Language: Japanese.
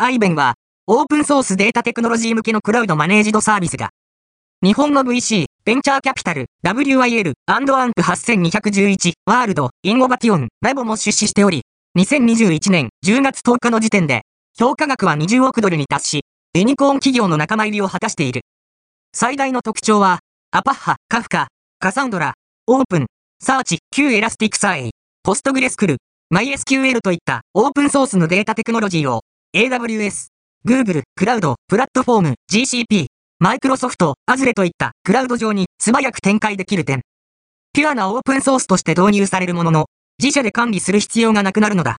iBen は、オープンソースデータテクノロジー向けのクラウドマネージドサービスが、日本の VC、ベンチャーキャピタル、WIL、アンドアンク8211、ワールド、インゴバティオン、ラボも出資しており、2021年10月10日の時点で、評価額は20億ドルに達し、ユニコーン企業の仲間入りを果たしている。最大の特徴は、アパッハ、カフカ、カサンドラ、オープン、サーチ、Q エラスティックサーエイ、ポストグレスクル、MySQL といったオープンソースのデータテクノロジーを AWS、Google、クラウド、プラットフォーム、GCP、Microsoft Azure といったクラウド上に素早く展開できる点。ピュアなオープンソースとして導入されるものの、自社で管理する必要がなくなるのだ。